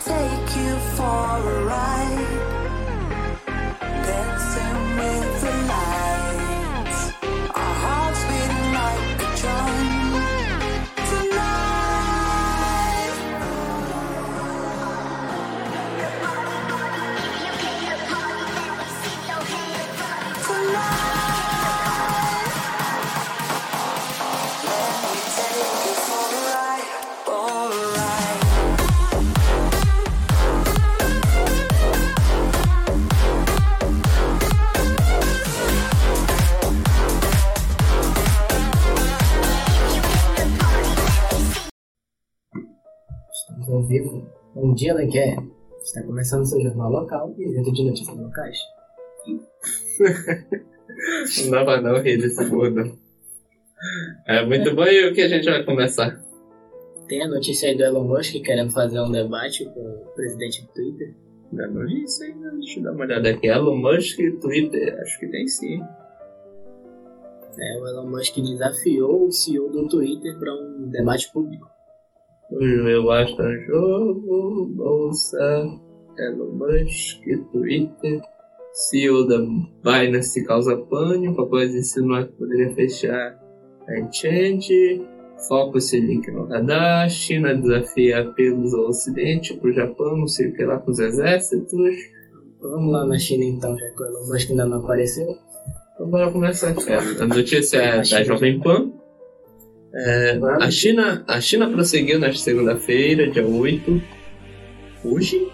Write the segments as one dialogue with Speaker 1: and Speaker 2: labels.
Speaker 1: take you for a ride.
Speaker 2: Bom dia, Lenquer. Está começando seu jornal local e evento de notícias locais.
Speaker 3: Não dá pra não rir desse mundo. É muito bom e o que a gente vai começar?
Speaker 2: Tem a notícia aí do Elon Musk querendo fazer um debate com o presidente do Twitter.
Speaker 3: Ainda não vi isso ainda. Deixa eu dar uma olhada aqui. Elon Musk e Twitter. Acho que tem sim.
Speaker 2: É, o Elon Musk desafiou o CEO do Twitter para um debate público.
Speaker 3: O meu basta jogo, bolsa, Elon Musk, Twitter, CEO da Binance causa pânico após insinuar que poderia fechar a Exchange, foco esse link no radar, China desafia apelos ao Ocidente, pro Japão, não sei o que lá com os exércitos.
Speaker 2: Vamos lá na China então, já que o Elon Musk ainda não apareceu.
Speaker 3: Então bora começar aqui. A notícia é da Jovem Pan. É, a, China, a China prosseguiu na segunda-feira, dia 8. Hoje?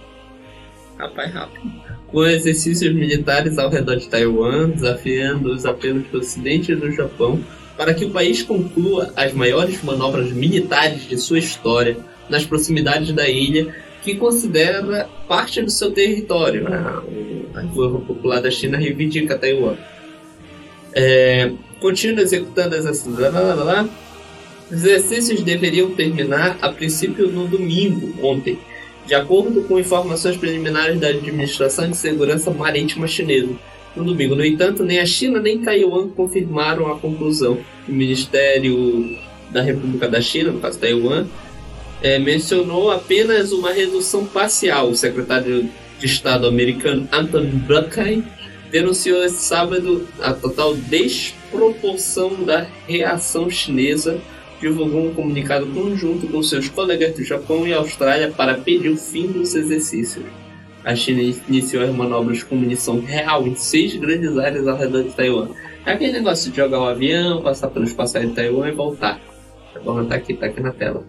Speaker 3: Rapaz, rápido. Com exercícios militares ao redor de Taiwan, desafiando os apelos do Ocidente e do Japão para que o país conclua as maiores manobras militares de sua história nas proximidades da ilha, que considera parte do seu território. A República Popular da China reivindica Taiwan. É, continua executando as lá, lá, lá, lá. Os exercícios deveriam terminar a princípio no domingo, ontem, de acordo com informações preliminares da Administração de Segurança Marítima Chinesa. No domingo, no entanto, nem a China nem Taiwan confirmaram a conclusão. O Ministério da República da China, no caso Taiwan, eh, mencionou apenas uma redução parcial. O secretário de Estado americano Anthony Blinken denunciou esse sábado a total desproporção da reação chinesa divulgou um comunicado conjunto com seus colegas do Japão e Austrália para pedir o fim dos exercícios. A China iniciou as manobras com munição real em seis grandes áreas ao redor de Taiwan. É aquele negócio de jogar o avião, passar pelo espaço de Taiwan e voltar. Tá bom, tá aqui, tá aqui na tela.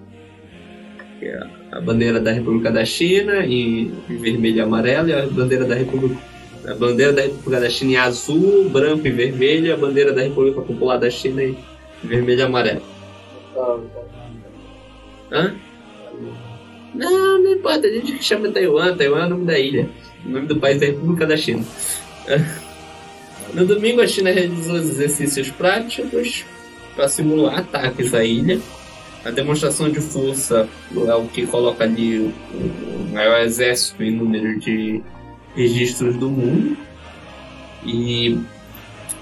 Speaker 3: É a bandeira da República da China em vermelho e amarelo e a bandeira da República a bandeira da República da China em azul, branco e vermelho a bandeira da República Popular da China em vermelho e amarelo. Hã? Não, não importa, a gente chama Taiwan, Taiwan é o nome da ilha. O nome do país é República da China. No domingo, a China realizou os exercícios práticos para simular ataques à ilha. A demonstração de força é o que coloca ali o, o maior exército em número de registros do mundo. E,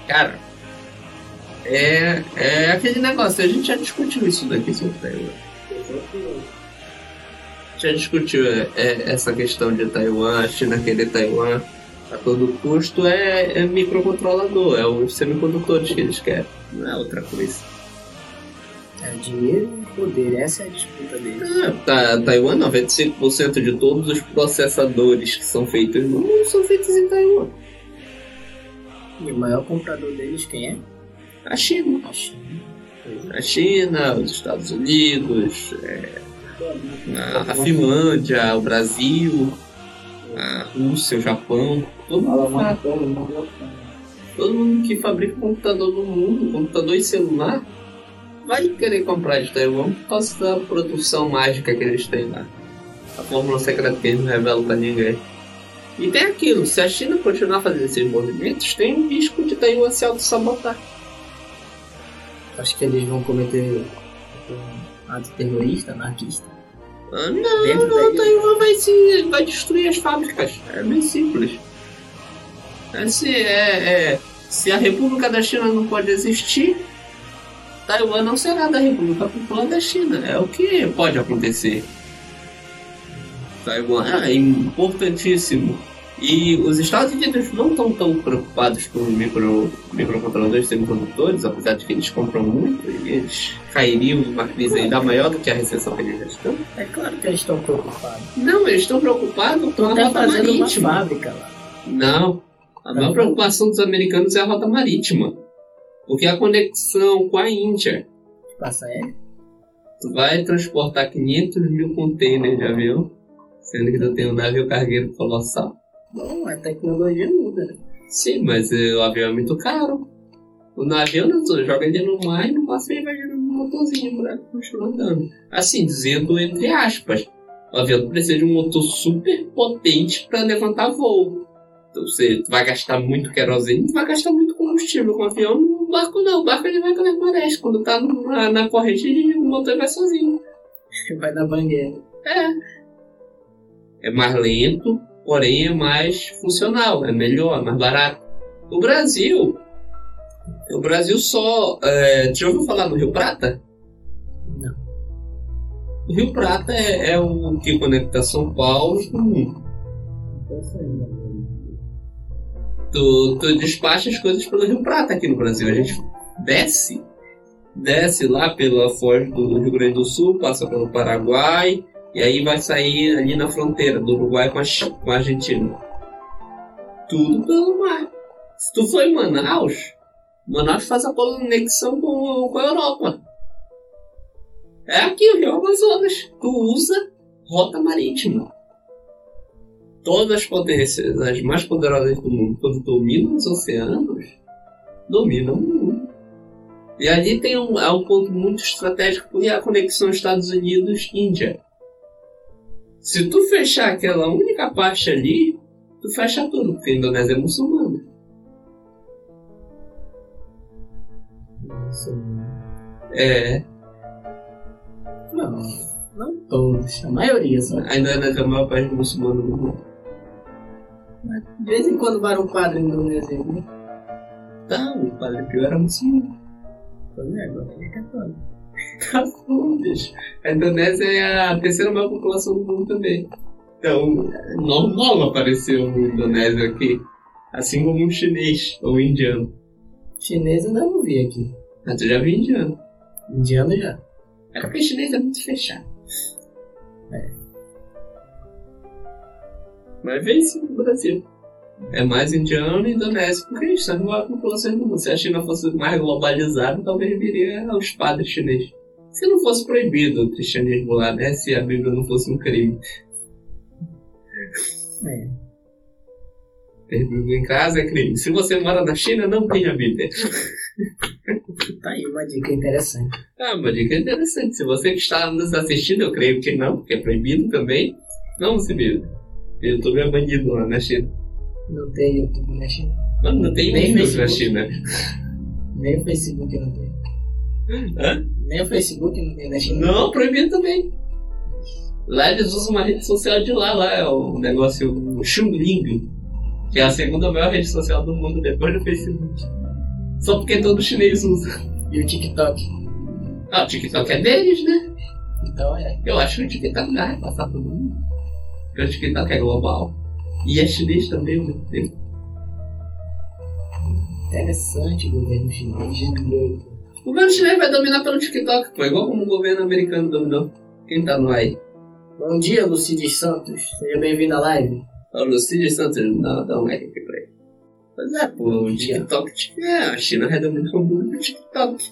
Speaker 3: cara, é, é aquele negócio, a gente já discutiu isso daqui sobre Taiwan. Já discutiu é, é, essa questão de Taiwan, a China querer Taiwan a todo custo, é, é microcontrolador, é os semicondutores que eles querem, não é outra coisa.
Speaker 2: É dinheiro e poder, essa é a disputa deles.
Speaker 3: Ah, tá, Taiwan, 95% de todos os processadores que são feitos no mundo são feitos em Taiwan.
Speaker 2: E o maior comprador deles quem é?
Speaker 3: A China.
Speaker 2: A China.
Speaker 3: Os Estados Unidos, é, a, a Finlândia, o Brasil, a Rússia, o Japão, todo mundo, todo mundo que fabrica computador no mundo, computador e celular, vai querer comprar de Taiwan por causa da produção mágica que eles têm lá. A fórmula secreta que eles não revelam pra ninguém. E tem aquilo, se a China continuar fazendo esses movimentos, tem um risco de Taiwan se auto-sabotar.
Speaker 2: Acho que eles vão cometer um ato terrorista, anarquista.
Speaker 3: Ah, não,
Speaker 2: Dentro
Speaker 3: não. Taiwan vai, se, vai destruir as fábricas. É bem simples. É, se, é, é, se a República da China não pode existir, Taiwan não será da República Popular da China. É o que pode acontecer. Taiwan é importantíssimo. E os Estados Unidos não estão tão preocupados com micro, microcontroladores semicondutores, apesar de que eles compram muito, e eles cairiam numa crise ainda maior do que a recessão que eles já estão.
Speaker 2: É claro que eles estão preocupados.
Speaker 3: Não, eles estão preocupados com a
Speaker 2: até
Speaker 3: rota
Speaker 2: fazendo uma
Speaker 3: marítima.
Speaker 2: fábrica lá.
Speaker 3: Não. A maior preocupação dos americanos é a rota marítima. Porque a conexão com a Índia.
Speaker 2: Passa aéreo.
Speaker 3: Tu vai transportar 500 mil containers de avião, sendo que tu tem um navio cargueiro colossal.
Speaker 2: Bom, a tecnologia muda, né?
Speaker 3: Sim, mas eh, o avião é muito caro. O navio não, tu joga ele no mar e no máximo ele vai gerando um motorzinho pra continuar andando. Assim, dizendo entre aspas. O avião precisa de um motor super potente para levantar voo. Então, você vai gastar muito querosene, vai gastar muito combustível com o avião. No barco não, o barco ele vai pelas marés. Quando tá na, na corrente, o motor vai sozinho.
Speaker 2: Vai dar bangueira.
Speaker 3: É. É mais lento, porém é mais funcional, é melhor, é mais barato. O Brasil. O Brasil só. É, já ouviu falar no Rio Prata?
Speaker 2: Não.
Speaker 3: O Rio Prata é, é o que conecta São Paulo com o mundo. Tu, tu despacha as coisas pelo Rio Prata aqui no Brasil. A gente desce, desce lá pela foz do Rio Grande do Sul, passa pelo Paraguai, e aí vai sair ali na fronteira do Uruguai com a, com a Argentina. Tudo pelo mar. Se tu for em Manaus, Manaus faz a conexão com, com a Europa. É aqui o Rio Amazonas. Tu usa rota marítima. Todas as potências, as mais poderosas do mundo, quando dominam os oceanos, dominam o mundo. E ali tem um, é um ponto muito estratégico porque é a conexão Estados Unidos-Índia. Se tu fechar aquela única parte ali, tu fecha tudo, porque a Indonésia é muçulmana. É,
Speaker 2: Não, não todos. A maioria só.
Speaker 3: a Indonésia é o maior país muçulmano do mundo.
Speaker 2: Mas de vez em quando vai um padre indonésio. né?
Speaker 3: Tá, o Padre Pio era muçulmano.
Speaker 2: Pois é, agora ele é católico.
Speaker 3: Tá bom, bicho. A Indonésia é a terceira maior população do mundo também. Então, é normal aparecer um indonésio aqui. Assim como um chinês ou um indiano.
Speaker 2: Chinês ainda não vi aqui.
Speaker 3: Mas tu já viu indiano.
Speaker 2: Indiano já.
Speaker 3: É porque chinês é muito fechado. Mas vem sim no Brasil. É mais indiano e indonésio, porque a gente está numa população do mundo. Se a China fosse mais globalizada, talvez viria aos padres chineses. Se não fosse proibido o cristianismo lá, né? Se a Bíblia não fosse um crime.
Speaker 2: É.
Speaker 3: Ter Bíblia em casa é crime. Se você mora na China, não tenha Bíblia.
Speaker 2: Tá aí uma dica interessante.
Speaker 3: Ah, uma dica interessante. Se você que está nos assistindo, eu creio que não, porque é proibido também. Não se Bíblia. YouTube é banido lá na China.
Speaker 2: Não tem YouTube na China.
Speaker 3: Mano, não tem
Speaker 2: Nem
Speaker 3: Windows na
Speaker 2: Facebook.
Speaker 3: China.
Speaker 2: Nem o Facebook não tem.
Speaker 3: Hã?
Speaker 2: Nem o Facebook não tem na China.
Speaker 3: Não, proibido também. Lá eles usam uma rede social de lá, lá é o negócio o Xungling, que é a segunda maior rede social do mundo depois do Facebook. Só porque todo chinês usa.
Speaker 2: E o TikTok.
Speaker 3: Ah, o TikTok é deles, né?
Speaker 2: Então é.
Speaker 3: Eu acho que o TikTok vai passar todo mundo. Porque o TikTok é global. E é chinês também ao mesmo tempo.
Speaker 2: Interessante o governo chinês.
Speaker 3: O governo chinês vai dominar pelo TikTok, pô, igual como o governo americano dominou. Quem tá no aí?
Speaker 2: Bom dia, Lucides Santos. Seja bem-vindo à live.
Speaker 3: O Lucides Santos, dá, dá um like aqui pra ele. Pois é, pô, o TikTok, é, a China vai dominar o mundo no TikTok.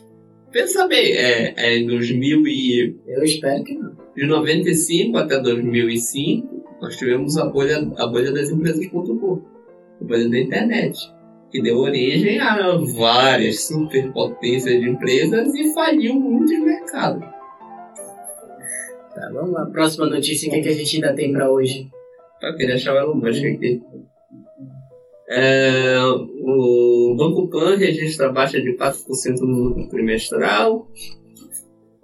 Speaker 3: Pensa bem, é, é em 2000 e...
Speaker 2: Eu espero que não.
Speaker 3: De 95 até 2005, nós tivemos a bolha, a bolha das empresas.com, a bolha da internet, que deu origem a várias superpotências de empresas e faliu muitos mercados.
Speaker 2: Tá, vamos lá. Próxima notícia, o que, é que a gente ainda tem pra hoje?
Speaker 3: Eu queria achar o Elon Musk aqui. É, o Banco Pan registra baixa de 4% no lucro trimestral.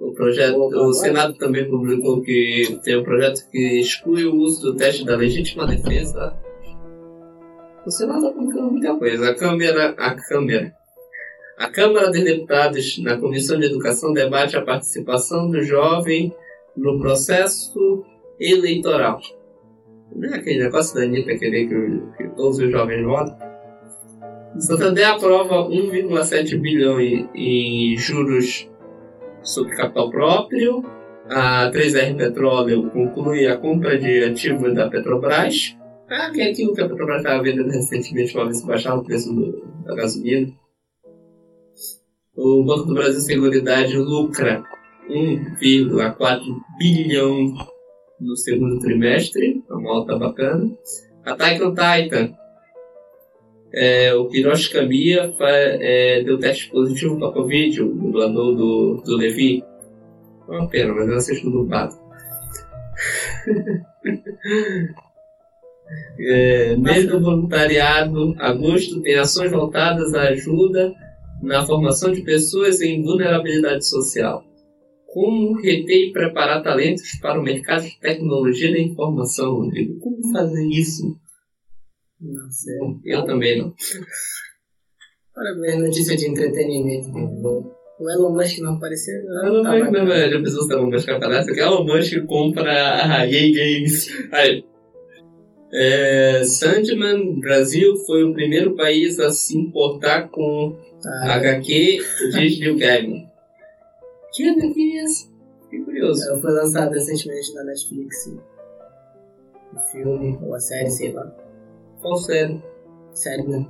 Speaker 3: O, projeto, o Senado também publicou que tem um projeto que exclui o uso do teste da legítima defesa. O Senado está publicando muita coisa. A Câmara, a Câmara, a Câmara dos Deputados, na Comissão de Educação, debate a participação do jovem no processo eleitoral. Não é aquele negócio da Anitta querer que, que todos os jovens votem? Santander aprova 1,7 bilhão em, em juros sobre capital próprio. A 3R Petróleo conclui a compra de ativos da Petrobras. Ah, que é aquilo que a Petrobras estava vendendo recentemente para ver se baixava o preço do- da gasolina. O Banco do Brasil Seguridade lucra 1,4 bilhão no segundo trimestre, é uma alta bacana. A Taikon Titan, é, o Hiroshi Kamiya é, deu teste positivo para Covid, o dublador do, do Levi. É uma pena, mas eu assisto dublado. é, mês do voluntariado, agosto tem ações voltadas à ajuda na formação de pessoas em vulnerabilidade social. Como reter e preparar talentos para o mercado de tecnologia da informação, Rodrigo? Como fazer isso?
Speaker 2: Não sei.
Speaker 3: Eu também não.
Speaker 2: Para ver notícia de entretenimento. O Elon Musk não apareceu.
Speaker 3: Elon
Speaker 2: tá
Speaker 3: Musk, não, velho. A pessoa está buscar a palestra que Elon Musk compra a EA Games. Aí. É, Sandman Brasil foi o primeiro país a se importar com
Speaker 2: Ah,
Speaker 3: HQ de Neil Gaiman. Que HQ é essa? Fiquei curioso.
Speaker 2: ela foi lançada recentemente na Netflix. O filme, ou a série, sei lá.
Speaker 3: Qual série?
Speaker 2: Série, né?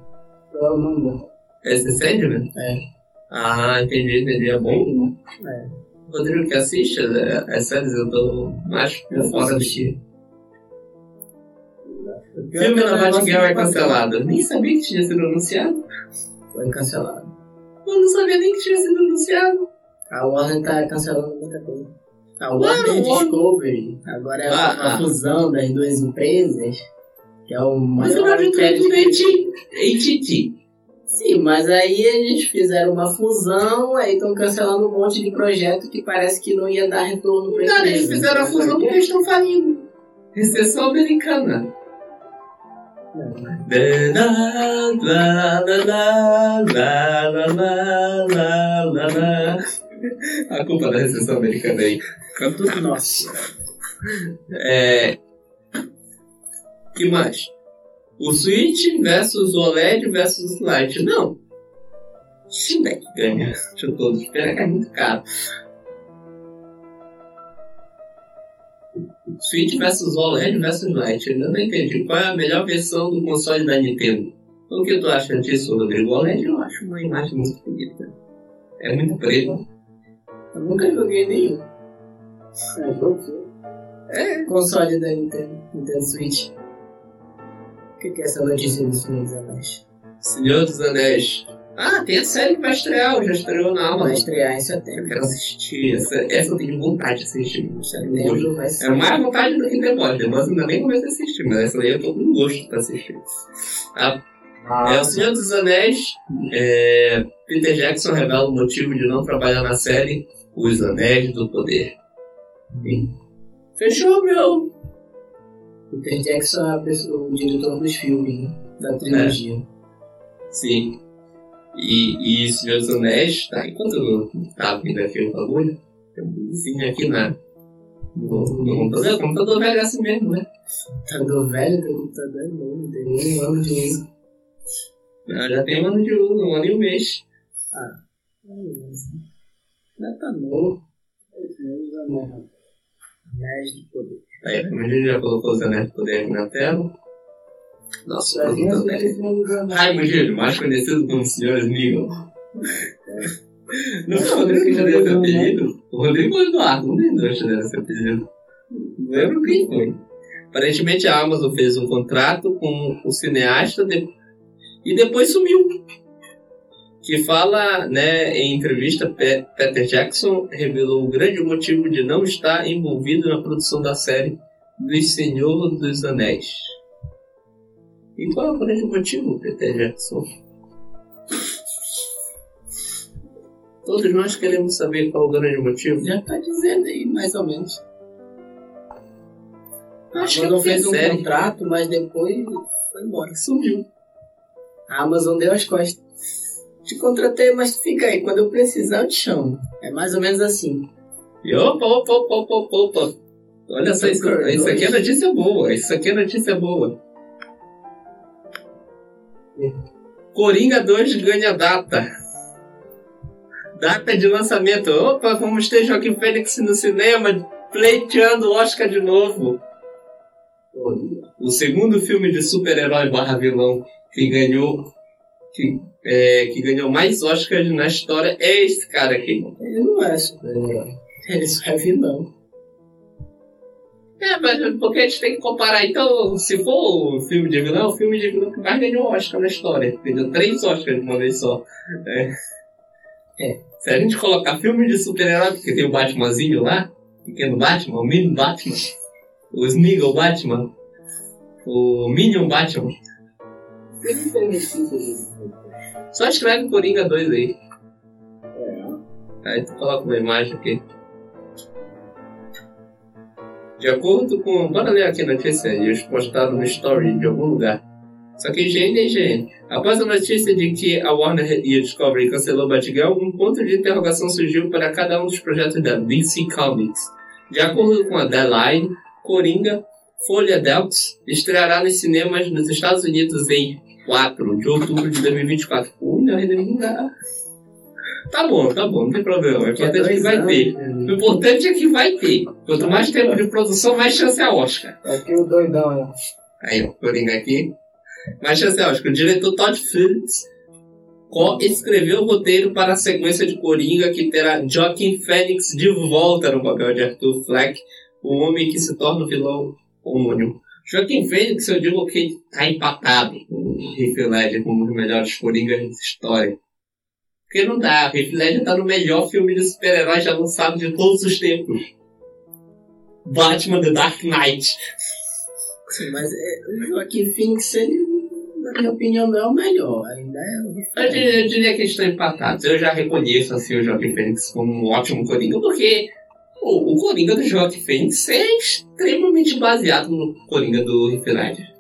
Speaker 2: Qual é o nome dela?
Speaker 3: Esse é Sandman?
Speaker 2: É.
Speaker 3: Ah, entendi, entendi. É bom?
Speaker 2: É.
Speaker 3: Rodrigo que assiste é, as séries, eu tô mais por fora do. O filme da Batgirl é cancelado. Eu nem sabia que tinha sido anunciado.
Speaker 2: Foi cancelado.
Speaker 3: Eu não sabia nem que tinha sido anunciado.
Speaker 2: A Warner tá cancelando muita coisa. A Warner. Discovery. Agora é
Speaker 3: Ah,
Speaker 2: a
Speaker 3: ah.
Speaker 2: fusão das duas empresas que é o maior
Speaker 3: mas o
Speaker 2: crédito Sim, mas aí eles fizeram uma fusão, aí estão cancelando um monte de projeto que parece que não ia dar retorno para
Speaker 3: eles.
Speaker 2: Não,
Speaker 3: eles fizeram a fusão porque eles estão falindo. Recessão americana. A culpa da recessão americana aí.
Speaker 2: Canto nosso.
Speaker 3: É, que mais? O Switch versus o OLED versus o Lite. Não. Steam Deck ganha de todos. Pena que é muito caro. Switch versus OLED versus Lite. Eu ainda não entendi qual é a melhor versão do console da Nintendo. O que tu acha disso, Rodrigo? O OLED eu acho uma imagem muito bonita. É muito preto.
Speaker 2: Eu nunca joguei nenhum. É, console da Nintendo, Nintendo Switch. O que, que é essa notícia do Senhor dos Anéis?
Speaker 3: Senhor dos Anéis. Ah, tem a série que vai estrear, já estreou na
Speaker 2: Vai
Speaker 3: Amazon.
Speaker 2: estrear em
Speaker 3: Eu
Speaker 2: setembro.
Speaker 3: quero assistir. Essa, essa eu tenho vontade de assistir.
Speaker 2: Setembro vai ser.
Speaker 3: É mais vontade do que. The Boys eu ainda nem comecei a assistir, mas essa daí eu tô com gosto pra assistir. A É o Senhor dos Anéis. é, Peter Jackson revela o motivo de não trabalhar na série Os Anéis do Poder. Fechou, meu!
Speaker 2: Peter Jackson é pessoa- o diretor dos filmes, né? Da trilogia.
Speaker 3: Sim. E, e Senhor dos Anéis, tá? Enquanto eu tava vindo aqui o bagulho, tem um vizinho aqui na. No, no computador. O computador velho é assim mesmo, né?
Speaker 2: Computador velho, tem computador novo, não tem nem um ano de uso.
Speaker 3: Eu já tem um ano de uso, um ano e um mês.
Speaker 2: Ainda tá novo. Anéis de poder.
Speaker 3: Aí, como a gente já colocou os Anéis do Poder aqui na tela. Nossa, o computador velho. Raimundo Júlio, mais conhecido como Senhor Smigol. Não foi o Rodrigo que já deu esse apelido? O Rodrigo Eduardo, não lembro que já deu esse apelido. Não lembro quem foi. Aparentemente a Amazon fez um contrato com o cineasta de- e depois sumiu. Que fala, né, em entrevista, Pe- Peter Jackson revelou o grande motivo de não estar envolvido na produção da série do Senhor dos Anéis. E qual é o grande motivo, Peter Jackson? Todos nós queremos saber qual é o grande motivo.
Speaker 2: Já tá dizendo aí, mais ou menos.
Speaker 3: Acho
Speaker 2: a
Speaker 3: que
Speaker 2: Amazon
Speaker 3: não
Speaker 2: fez um
Speaker 3: série.
Speaker 2: contrato, mas depois foi embora.
Speaker 3: Sumiu.
Speaker 2: A Amazon deu as costas. Te contratei, mas fica aí. Quando eu precisar, eu te chamo. É mais ou menos assim.
Speaker 3: E opa, opa, opa, opa, opa. Olha só, isso, isso aqui é notícia boa. Isso aqui é notícia boa. Coringa 2 ganha data. Data de lançamento. Opa, vamos ter Joaquim Fênix no cinema, pleiteando o Oscar de novo. O segundo filme de super-herói barra vilão que ganhou. Que, é, que ganhou mais Oscars na história é esse cara aqui.
Speaker 2: Ele não é super-herói. Ele só é vilão.
Speaker 3: É, mas porque a gente tem que comparar. Então, se for o filme de vilão, é o filme de vilão que mais ganhou Oscar na história. Ganhou três Oscars de uma vez só. É.
Speaker 2: É.
Speaker 3: Se a gente colocar filme de super-herói, porque tem o Batmanzinho lá, pequeno Batman, o mini Batman, o Sniggle Batman, o Minion Batman. Só escreve Coringa 2 aí. Aí tu coloca uma imagem aqui. De acordo com. Bora ler aqui a notícia, eles postaram no story de algum lugar. Só que higiene é higiene. Após a notícia de que a Warner e a Discovery cancelou Batgirl, um ponto de interrogação surgiu para cada um dos projetos da DC Comics. De acordo com a Deadline, Coringa, Folha Delx, estreará nos cinemas nos Estados Unidos em 4 de outubro de 2024. Pô, não lugar. Tá bom, tá bom, não tem problema. O importante é que vai ter. O importante é que vai ter. Quanto mais tempo de produção, mais chance é Oscar.
Speaker 4: Aqui o doidão, ó.
Speaker 3: Aí, ó, Coringa aqui. Mais chance é Oscar. O diretor Todd Phillips co-escreveu o roteiro para a sequência de Coringa que terá Joaquin Phoenix de volta no papel de Arthur Fleck, o homem que se torna o vilão homônimo. Joaquim Phoenix, eu digo que tá empatado com o Heath Ledger como um dos melhores Coringas da história. Porque não dá, o Heath Ledger tá no melhor filme de super-herói já lançado de todos os tempos. Batman The Dark Knight.
Speaker 2: Sim, mas é, o Joaquim Phoenix, ele, na minha opinião, não é o melhor. Ainda é
Speaker 3: Eu diria, eu diria que eles estão empatados. Eu já reconheço assim, o Joaquim Fênix como um ótimo Coringa, porque o, o Coringa do Joaquim Fênix é extremamente baseado no Coringa do Ledger.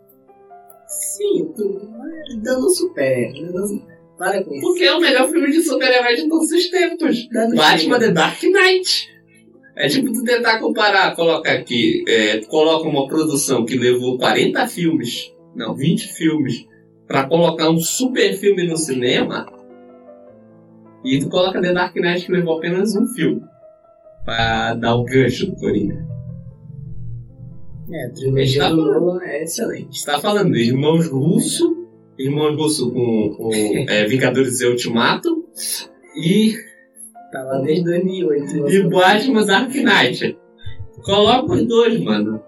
Speaker 2: Sim. Mas dando super. Para com isso.
Speaker 3: Porque é o melhor filme de super-herói de todos os tempos.
Speaker 2: Dando
Speaker 3: Batman. The Dark Knight. É tipo tu tentar comparar, coloca aqui, é, tu coloca uma produção que levou 40 filmes, não, 20 filmes, pra colocar um super filme no cinema, e tu coloca The Dark Knight que levou apenas um filme, pra dar o gancho do Coringa.
Speaker 2: É, a trilogia
Speaker 3: Tá
Speaker 2: do é excelente.
Speaker 3: Está falando de Irmãos Russo, Irmãos Russo com, com é, Vingadores e Ultimato, e
Speaker 2: Tá lá desde 2008.
Speaker 3: e Batman Dark Knight. Coloca os dois, mano.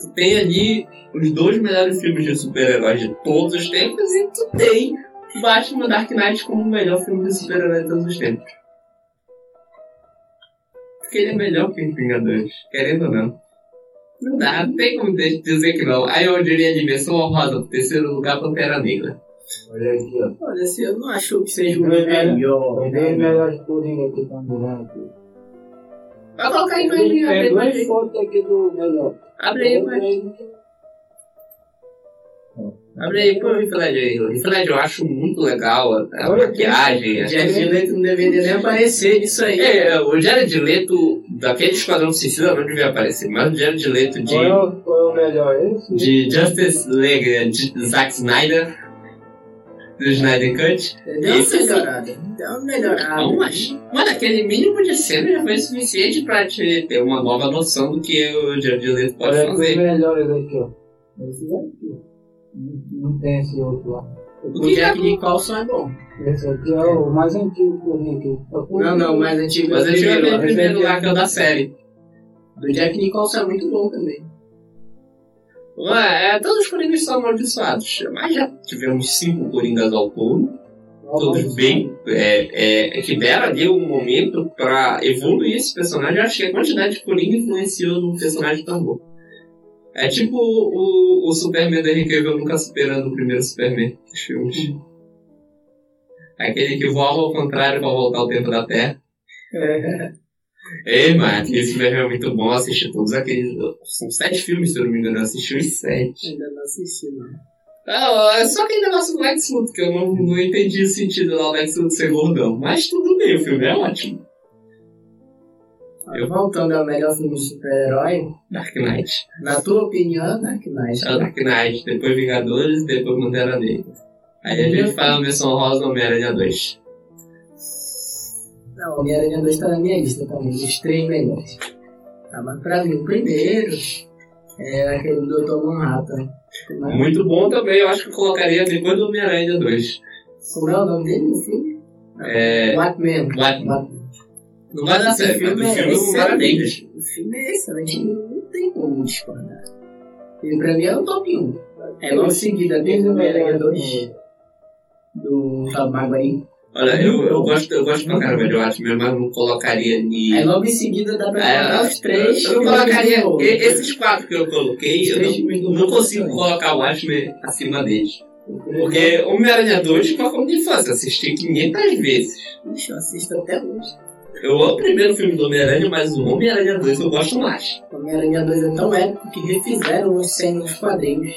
Speaker 3: Tu tem ali os dois melhores filmes de super-heróis de todos os tempos e tu tem Batman Dark Knight como o melhor filme de super-herói de todos os tempos. Porque ele é melhor que os Vingadores, querendo ou não. Não dá, não tem como de- dizer que não. Aí eu diria a dimensão honrosa terceiro lugar Pantera Negra.
Speaker 4: Olha aqui, ó.
Speaker 2: Olha, assim, eu não acho que seja o
Speaker 4: É, é.
Speaker 2: melhor.
Speaker 4: Os dois melhores Coringa que estão dizendo aqui.
Speaker 3: Vai colocar a imagem, abre a
Speaker 4: Tem
Speaker 3: Abre aí, Heath Ledger aí. Ledger eu acho muito legal a, a
Speaker 4: Olha,
Speaker 3: maquiagem.
Speaker 2: O
Speaker 3: a-
Speaker 2: Jared Leto não deveria nem aparecer nisso aí.
Speaker 3: É, o Jared Leto daquele Esquadrão Suicida não devia aparecer, mas o Jared Leto de,
Speaker 4: Qual é o, qual é o melhor? Esse?
Speaker 3: de Justice League de Zack Snyder, do Snyder Cut.
Speaker 2: Deu uma melhorada. Deu uma melhorada.
Speaker 3: Não, mas, mas aquele mínimo de cena já foi suficiente pra te ter uma nova noção do que o Jared Leto pode
Speaker 4: Olha aqui os
Speaker 3: fazer.
Speaker 4: melhores aqui, ó. Esses aqui. Não, tem esse outro lá.
Speaker 2: O Jack Nicholson é bom.
Speaker 4: Esse aqui é o mais antigo Coringa aqui.
Speaker 2: Não, não, mas antigo
Speaker 3: Mas
Speaker 2: é o
Speaker 3: eu
Speaker 2: primeiro.
Speaker 3: lá que é o da série.
Speaker 2: Do Jack Nicholson é muito bom também.
Speaker 3: Ué, é, todos os Coringas são amaldiçoados, mas já tivemos cinco Coringas ao todo. todos bem, é, é, que deram ali um momento pra evoluir esse personagem. Eu acho que a quantidade de Coringa influenciou num personagem tão bom. É tipo o, o Superman da Henry Cavill nunca superando o primeiro Superman dos filmes. Aquele que voava ao contrário pra voltar ao tempo da Terra. Ei, mano, aquele Superman é muito bom. Assisti todos aqueles. São sete filmes, se eu não me engano. Eu assisti os sete.
Speaker 2: Ainda não assisti, não.
Speaker 3: Ah, é só aquele negócio do Lex Luthor, que eu não, não entendi o sentido lá do Lex Luthor ser gordão. Mas tudo bem, o filme é ótimo. Eu-
Speaker 2: Voltando ao melhor filme de super-herói,
Speaker 3: Dark Knight.
Speaker 2: na tua opinião, Dark Knight.
Speaker 3: É o Dark Knight, depois Vingadores, depois Pantera Negra. Aí a gente faz uma menção rosa Homem-Aranha 2.
Speaker 2: Não, Homem-Aranha 2 tá na minha lista também, dos três melhores. Tá, mas pra mim, o primeiro é aquele do Dr. Manhattan. É,
Speaker 3: Muito bom também, eu acho que eu colocaria depois do Homem-Aranha 2.
Speaker 2: como é o nome dele no filme?
Speaker 3: É.
Speaker 2: Batman.
Speaker 3: Batman. Não vai dar certo, o filme é
Speaker 2: excelente. O filme é excelente, não tem como discordar. E pra mim é o top 1. É logo em seguida dele, Homem-Aranha 2, do Fábio Maguari.
Speaker 3: Olha, eu, eu, gosto, eu gosto pra caramba de Watchmen, mas não colocaria ni.
Speaker 2: Aí logo em seguida dá pra colocar
Speaker 3: É,
Speaker 2: os três.
Speaker 3: Eu
Speaker 2: filmes
Speaker 3: colocaria. Esses quatro que eu coloquei, eu não, não consigo colocar o Watchmen acima deles. Porque Homem-Aranha 2 foi como de infância, assisti 500 vezes.
Speaker 2: Ixi, eu assisto até hoje.
Speaker 3: Eu amo o primeiro filme do Homem-Aranha, mas o Homem-Aranha 2 eu gosto mais.
Speaker 2: Homem-Aranha 2 é tão épico que refizeram os 100 nos quadrinhos.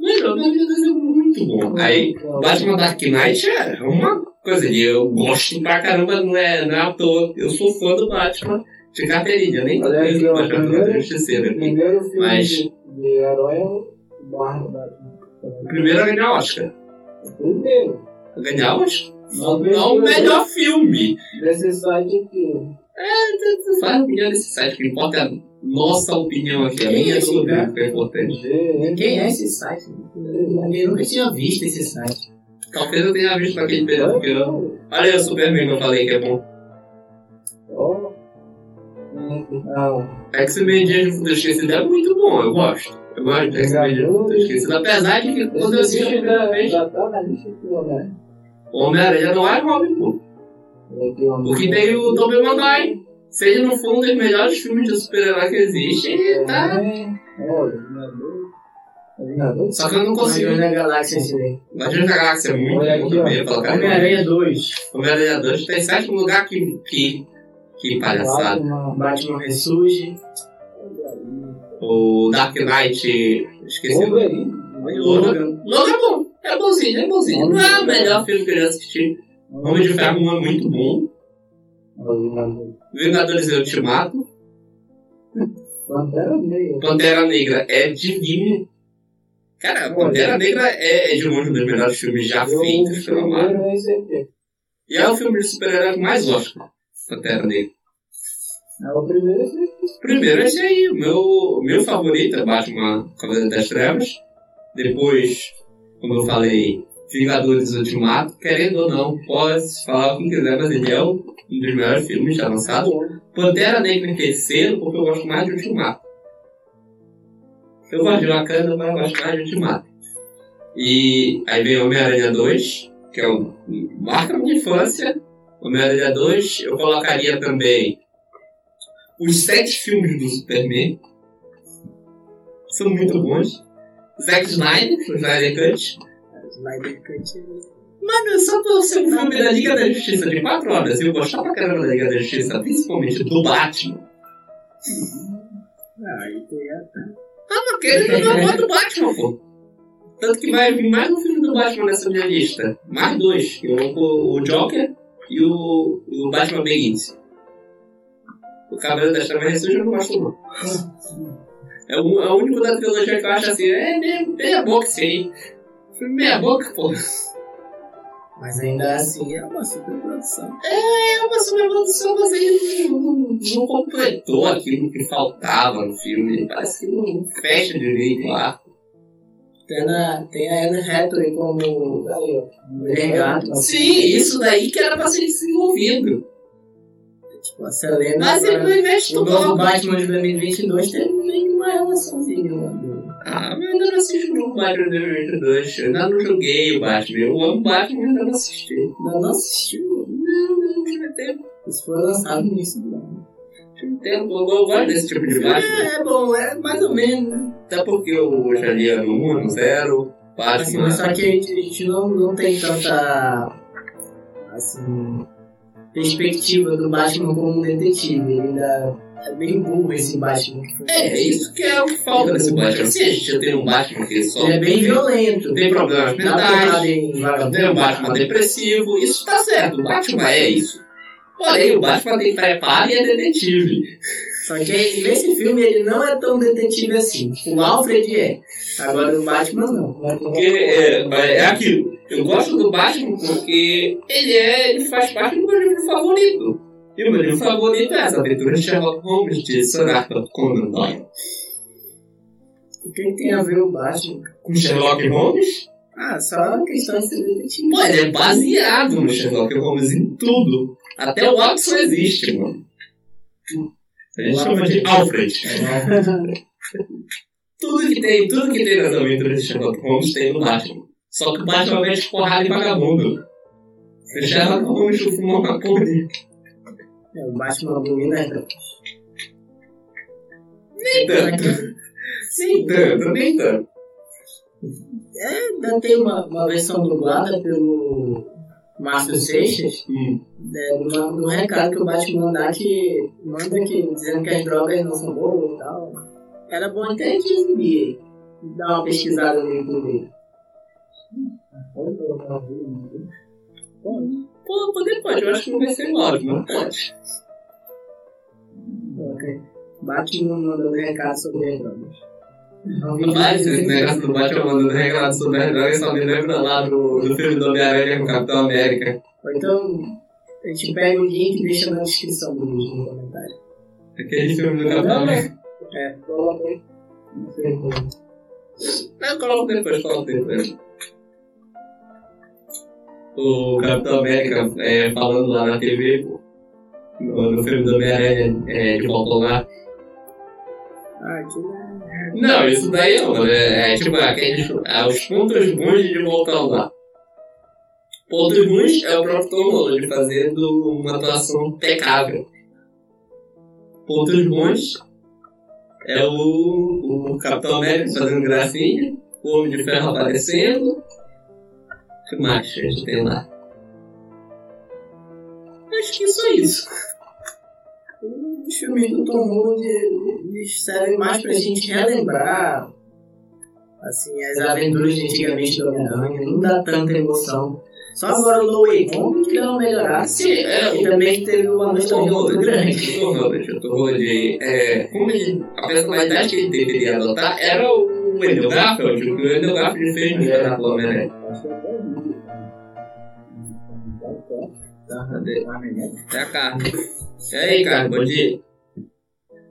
Speaker 3: Mas o Homem-Aranha 2 é muito bom. Aí, Batman Dark Knight é uma coisa ali, eu gosto pra caramba, não é, não é à toa. Eu sou fã do Batman de carteirinha, nem
Speaker 4: Olha aí,
Speaker 3: tenho
Speaker 4: ó,
Speaker 3: Batman
Speaker 4: primeiro-
Speaker 3: do Justiceiro
Speaker 4: O
Speaker 3: aqui.
Speaker 4: primeiro filme
Speaker 3: Mas-
Speaker 4: de, de herói é o Barra Batman.
Speaker 3: O primeiro a ganhar Oscar.
Speaker 4: Primeiro.
Speaker 3: A ganhar Oscar?
Speaker 4: Não,
Speaker 3: Não o melhor filme.
Speaker 4: Desse site aqui.
Speaker 3: Faz a opinião desse site, que importa é a nossa opinião aqui. A minha é
Speaker 2: Esse
Speaker 3: sua opinião que é importante.
Speaker 2: Quem é esse site? Eu nunca tinha visto esse site.
Speaker 3: Talvez eu tenha visto naquele período que eu... Olha aí o Superman que eu falei que é bom.
Speaker 4: Ah,
Speaker 3: X-Men Dias do Futuro Esquecido é muito bom, eu gosto. Eu gosto de X-Men Dias do Futuro Esquecido. Apesar de que quando eu assisti a primeira vez,
Speaker 4: Já tá na lista ó, né?
Speaker 3: O Homem-Aranha não é Robin Hood. Porque tem o Tobey Maguire. Se ele não for um dos melhores filmes de super-herói que existe, ele tá...
Speaker 4: É, Vingador. É?
Speaker 3: Só que eu não consigo...
Speaker 2: Guardiões da Galáxia esse.
Speaker 3: Guardiões da Galáxia é muito
Speaker 4: Olha
Speaker 3: também, eu colocaria.
Speaker 2: Homem-Aranha 2.
Speaker 3: Homem-Aranha 2 tem sétimo lugar que... que... que palhaçada.
Speaker 4: Batman.
Speaker 2: Batman ressurge.
Speaker 3: O Dark Knight... Esqueci.
Speaker 4: Wolverine.
Speaker 3: Logan. Logan é bom. É bonzinho, é bonzinho. Não é o melhor filme que eu já assisti. Homem de Ferro 1 é muito bom. Vingadores é Ultimato.
Speaker 4: Pantera Negra.
Speaker 3: Pantera Negra é divino. Cara, Pantera Negra é, é de longe um dos melhores filmes já feitos pela Marvel.
Speaker 4: é.
Speaker 3: E é o filme de super-herói mais gosto. Pantera Negra.
Speaker 4: É o primeiro é esse.
Speaker 3: Primeiro esse aí, o meu, meu favorito é Batman Cavaleiro das Trevas. Depois, como eu falei, Vingadores Ultimato. Querendo ou não, pode falar o que quiser, mas ele é um dos melhores filmes já lançados. Pantera Negra em terceiro, porque eu gosto mais de Ultimato. Eu gosto de Wakanda, mas eu gosto mais de Ultimato. E aí vem Homem-Aranha 2, que é um marca minha infância. Homem-Aranha 2, eu colocaria também os sete filmes do Superman. São muito bons. Zack Snyder, o Snyder Cut.
Speaker 2: Snyder Cut.
Speaker 3: Mano, só por ser um filme da Liga da Justiça de 4 horas, eu gostava pra caramba da Liga da Justiça, principalmente do Batman.
Speaker 2: Ah, aí tem a...
Speaker 3: Ah, mas aquele não é do Batman, pô. Tanto que vai vir mais um filme do Batman nessa minha lista. Mais dois. que é o, o Joker e o, e o Batman Begins. O Cabelo das Trevas eu não gosto não. É o, é o único da trilogia que eu acho assim, é meia, meia boca isso aí. Filme meia boca, pô.
Speaker 2: Mas ainda assim é uma super produção.
Speaker 3: É uma sobreprodução, mas ele não, não- não completou aquilo que faltava no filme. Parece que não fecha direito lá.
Speaker 2: Tem a, tem a Anne Hathaway como
Speaker 4: Aí, ó.
Speaker 2: legado.
Speaker 3: Sim, isso daí que era pra ser desenvolvido.
Speaker 2: Tipo, a Selena.
Speaker 3: Mas ele não investe
Speaker 2: o novo Batman de 2022 teve meio uma relaçãozinha lá do-
Speaker 3: Ah, mas eu ainda não assisti o Batman 2022. Eu ainda não joguei o Batman. Eu amo o Batman, mas ainda não assisti.
Speaker 2: Ainda não assistiu.
Speaker 3: Não, não tive tempo.
Speaker 2: Isso foi lançado no início do ano.
Speaker 3: Tive tempo. Eu, gosto desse tipo de Batman.
Speaker 2: É, é bom, é mais ou menos, né?
Speaker 3: Até porque eu já lia no 1, no 0.
Speaker 2: Assim,
Speaker 3: Batman.
Speaker 2: só que a gente, a gente não, não tem tanta assim, perspectiva do Batman como um detetive. Ele ainda é meio burro esse Batman.
Speaker 3: É, isso que é o que falta nesse Batman. Se a gente já tem um Batman que só.
Speaker 2: Ele é bem violento.
Speaker 3: Tem problemas mentais. Tem um Batman depressivo. Isso tá certo. O Batman é isso. Porém, o Batman tem preparo e é detetive.
Speaker 2: Só que nesse filme ele não é tão detetive assim. O Alfred é. Agora o Batman não.
Speaker 3: Porque é, é aquilo. Eu gosto do Batman porque ele é. ele faz parte do meu livro favorito. E o meu livro favorito é as aventuras de Sherlock Holmes de Arthur Conan Doyle.
Speaker 2: O que tem a ver o Batman?
Speaker 3: Com Sherlock Holmes?
Speaker 2: Ah, só a questão de ser detetive.
Speaker 3: Pô, ele é baseado no Sherlock Holmes em tudo. Até o Watson existe, mano. A gente chama de Alfred. tudo que tem, tudo que tem nas aventuras de Sherlock Holmes tem no Batman. Só que o Batman mete porrada em vagabundo. O Sherlock Holmes fumou uma porra.
Speaker 2: É, o Batman abomina a
Speaker 3: Nem tanto. Nem tanto, nem tanto.
Speaker 2: É, ainda tem uma, uma versão dublada pelo Márcio Seixas,
Speaker 3: Hum.
Speaker 2: né, numa- num recado que o Batman dá que manda que, dizendo que as drogas não são boas e tal. Era bom até a gente exibir, dar uma pesquisada no YouTube. Pode.
Speaker 3: Pô, poder pode, eu acho que não vai ser lógico, mas pode.
Speaker 2: Ok. Batman mandando recado sobre as drogas.
Speaker 3: Mas esse negócio do Batman mandando sobre as drogas só me lembra lá do, do filme do Homem-Aranha com o Capitão América.
Speaker 2: Ou então, a gente pega o link e deixa na descrição do vídeo no comentário.
Speaker 3: Aquele filme do Capitão América.
Speaker 2: É.
Speaker 4: Coloca aí. Não sei como.
Speaker 3: Eu coloco depois, coloco depois. O Capitão América é, falando lá na TV, pô, no, no filme do Homem-Aranha é, de volta.
Speaker 2: Ah, aquilo é.
Speaker 3: Não, isso daí não, é, é tipo aqueles, é, os pontos bons de volta ao lar. Pontos ruins é o próprio Tom Holland fazendo uma atuação impecável. Pontos bons é o, o Capitão América fazendo gracinha, o Homem de Ferro aparecendo. O que mais a gente tem lá? Acho que só isso.
Speaker 2: Os filmes do Tom Holland eles servem mais pra gente relembrar assim, as aventuras de antigamente do Homem-Aranha, não dá tanta emoção. Só agora o No Way Home que uma melhorada.
Speaker 3: Sim, é,
Speaker 2: E também teve uma nostalgia muito grande.
Speaker 3: O Tom Holland, é, como ele, a personalidade que ele deveria adotar era o Wendell Garfield, o que o Wendell Garfield fez no Homem-Aranha.
Speaker 4: Vi.
Speaker 3: Cadê? É a carne. E aí, cara, bom dia.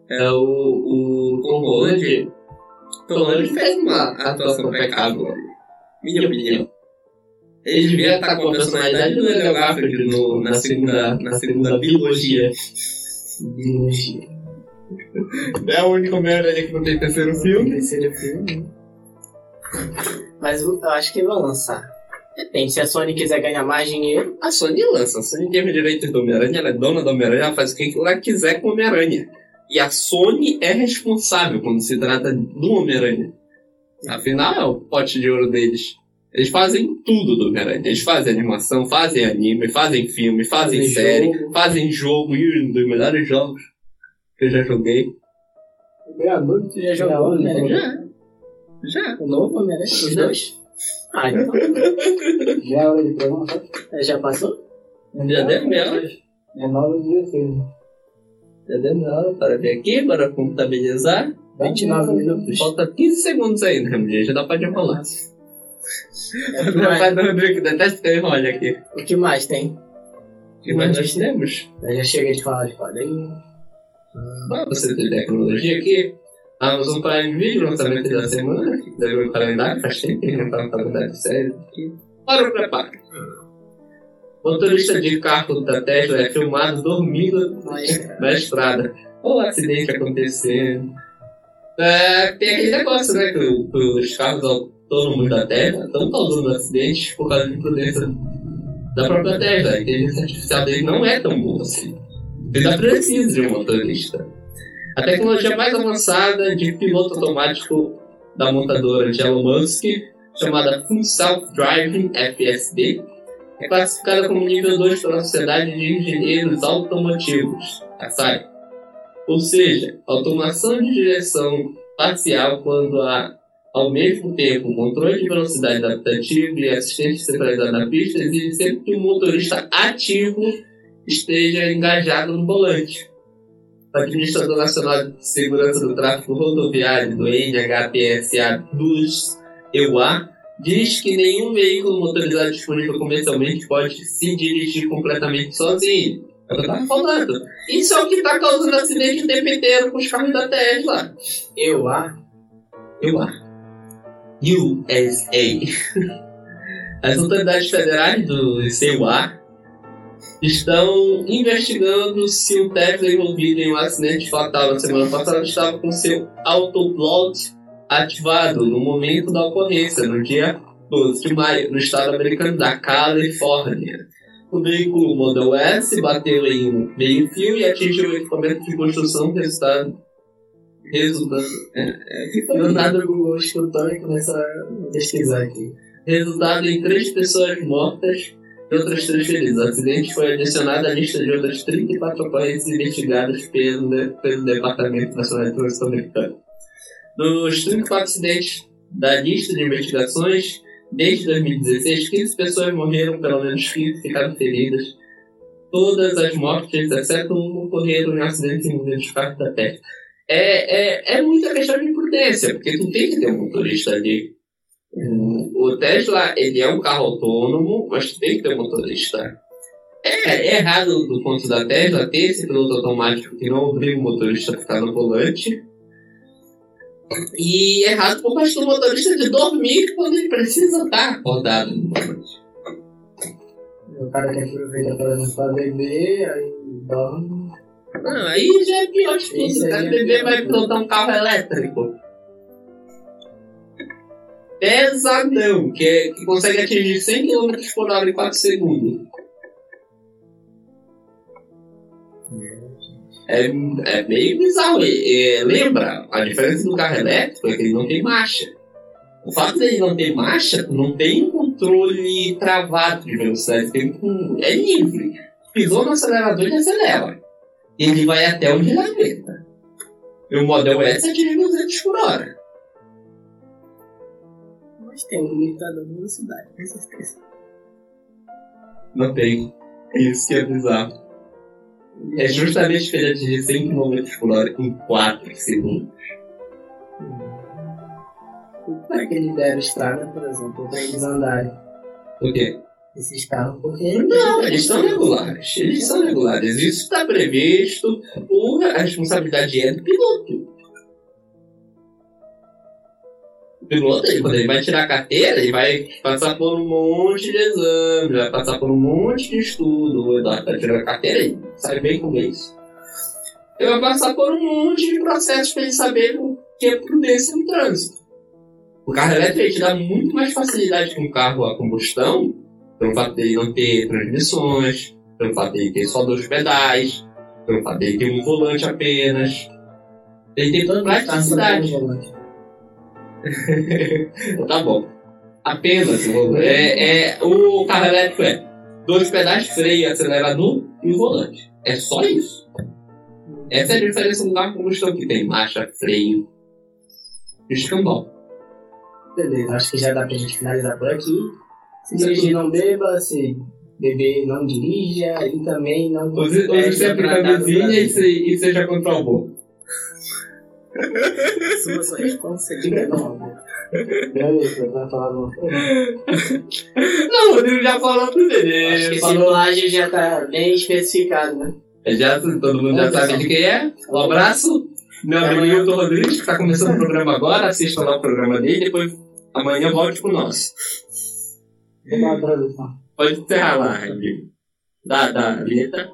Speaker 3: É o, o Tom Holland. Tom Holland fez uma atuação impecável, minha opinião. Ele devia estar com a personalidade do Wendell Garfield no, na, segunda, na segunda biologia.
Speaker 2: Biologia.
Speaker 3: É a única Homem-Aranha que não tem terceiro filme.
Speaker 2: Terceiro filme. Mas eu acho que vão lançar. Depende, se a Sony quiser ganhar mais dinheiro,
Speaker 3: A Sony lança. A Sony tem os direitos do Homem-Aranha, ela é dona do Homem-Aranha, ela faz o que ela quiser com o Homem-Aranha. E a Sony é responsável quando se trata do Homem-Aranha. Afinal, é o pote de ouro deles. Eles fazem tudo do Homem-Aranha. Eles fazem animação, fazem anime, fazem filme, fazem
Speaker 2: Fazem
Speaker 3: série,
Speaker 2: jogo.
Speaker 3: fazem jogo. E um dos melhores jogos que eu já joguei.
Speaker 2: Já jogou, né?
Speaker 3: Já. Já.
Speaker 2: o novo Homem-Aranha, os dois. Ah, então.
Speaker 4: Já é hora de programa, sabe?
Speaker 2: É, Já passou?
Speaker 3: Já deu meia hora.
Speaker 4: É 9 e 16.
Speaker 3: Já deu meia hora para ver aqui, para contabilizar.
Speaker 2: 29 minutos.
Speaker 3: Falta 15 segundos ainda, né, já dá pra enrolar.
Speaker 2: É,
Speaker 3: O
Speaker 2: o que mais-
Speaker 3: rapaz do Rodrigo detesta que eu enrole aqui.
Speaker 2: o que mais tem?
Speaker 3: O que mais nós temos?
Speaker 2: Eu já cheguei de falar de quadrinho.
Speaker 3: Ah, você tem tecnologia aqui. Amazon Prime Video, lançamento da semana, que deu no calendário, faz tempo que não tá no calendário de séries aqui. Para o preparo. Motorista de carro da Tesla é filmado dormindo na estrada. Olha o acidente acontecendo. É, tem aquele negócio, né, que, que os carros autônomos da Tesla estão causando acidentes por causa de imprudência da própria Tesla. A inteligência artificial dele não é tão boa assim. Ele ainda precisa de um motorista. A tecnologia mais avançada de piloto automático da montadora de Elon Musk, chamada Full Self Driving FSD, é classificada como nível 2 pela Sociedade de Engenheiros Automotivos, a SAI. Ou seja, automação de direção parcial quando há, ao mesmo tempo, controle de velocidade adaptativo e assistente centralizado na pista, exige sempre que o motorista ativo esteja engajado no volante. O Administrador Nacional de Segurança do Tráfego Rodoviário do NHTSA dos EUA diz que nenhum veículo motorizado disponível comercialmente pode se dirigir completamente sozinho. É o que eu tava falando. Isso é o que tá causando acidente o tempo inteiro com os carros da Tesla.
Speaker 2: Eu, ah,
Speaker 3: EUA. USA. As autoridades federais do CUA estão investigando se o Tesla envolvido em um acidente fatal na semana passada estava com seu autopilot ativado no momento da ocorrência, no dia 12 de maio, no estado americano da Califórnia. O veículo Model S bateu em um meio-fio e atingiu o equipamento de construção, resultado. Resultando. É, é,
Speaker 2: do
Speaker 3: nada
Speaker 2: o Google escutou e começa a pesquisar aqui.
Speaker 3: resultado em três pessoas mortas e outras três feridas. O acidente foi adicionado à lista de outras 34 ocorrências investigadas pelo, pelo Departamento Nacional de Trânsito Americano. Dos 34 acidentes da lista de investigações, desde 2016, 15 pessoas morreram, pelo menos 15 ficaram feridas. Todas as mortes, exceto uma, ocorreram em acidentes envolvendo os carros da Tesla. É, é, é muita questão de imprudência, porque tu tem que ter um motorista ali. O Tesla, ele é um carro autônomo, mas tem que ter um motorista. É, é errado do ponto da Tesla ter esse piloto automático que não obriga o motorista a ficar no volante. E é errado por parte do motorista de dormir quando ele precisa estar acordado no volante.
Speaker 2: O cara que aproveita para não pra beber, aí dorme.
Speaker 3: Não, aí já é pior de tudo.
Speaker 2: Isso
Speaker 3: O cara beber vai pilotar um carro elétrico. Pesadão, que, é, que consegue atingir 100 km por hora em 4 segundos. É, é meio bizarro. É, lembra, a diferença do carro elétrico é que ele não tem marcha. O fato dele não ter marcha, não tem controle travado de velocidade. Tem é livre. Pisou no acelerador e acelera. Ele vai até onde ele aguenta. E o Model S atinge 200 por hora.
Speaker 2: Mas tem um limitador de velocidade, com certeza.
Speaker 3: Não tem. É isso que é bizarro. É justamente que ele atingir 100 km por hora em 4 segundos.
Speaker 2: Como é que ele deve estrada, por exemplo, para eles andarem
Speaker 3: Por quê?
Speaker 2: esses carros? Porque
Speaker 3: Não, eles são regulares. Eles são regulares. Isso está previsto por a responsabilidade é do piloto. Piloto, ele, quando ele vai tirar a carteira, ele vai passar por um monte de exames, vai passar por um monte de estudo. O Eduardo vai tirar a carteira, ele sabe bem como é isso. Ele vai passar por um monte de processos para ele saber o que é prudência no trânsito. O carro elétrico te dá muito mais facilidade que um carro a combustão, pelo fato dele não ter transmissões, pelo fato dele ter só dois pedais, pelo fato dele ter um volante apenas. Ele tem toda praticidade. tá bom. Apenas. É, é, o carro elétrico é dois pedais, freio, acelerador e o volante. É só isso. Essa é a diferença do carro a combustão que tem marcha, freio e escambau.
Speaker 2: Beleza, acho que já dá pra gente finalizar por aqui. Se dirigir não beba, se beber não dirija e também não
Speaker 3: Use, use sempre camisinha e, se- e seja contra o amor.
Speaker 2: Sua sua resposta diga não.
Speaker 4: Beleza, vai falar alguma coisa?
Speaker 3: Não, o Rodrigo já falou tudo dele.
Speaker 2: Acho que
Speaker 3: Ele
Speaker 2: esse
Speaker 3: falou,
Speaker 2: já tá bem especificado, né?
Speaker 3: já, todo mundo já sabe de quem é. Um abraço. Meu amigo Hilton Rodrigues, que está começando o programa agora. Assista lá o programa dele. Depois, amanhã, volte pro nosso.
Speaker 4: Vou dar a tradução.
Speaker 3: Pode encerrar lá, amigo. Dá, dá, vinheta.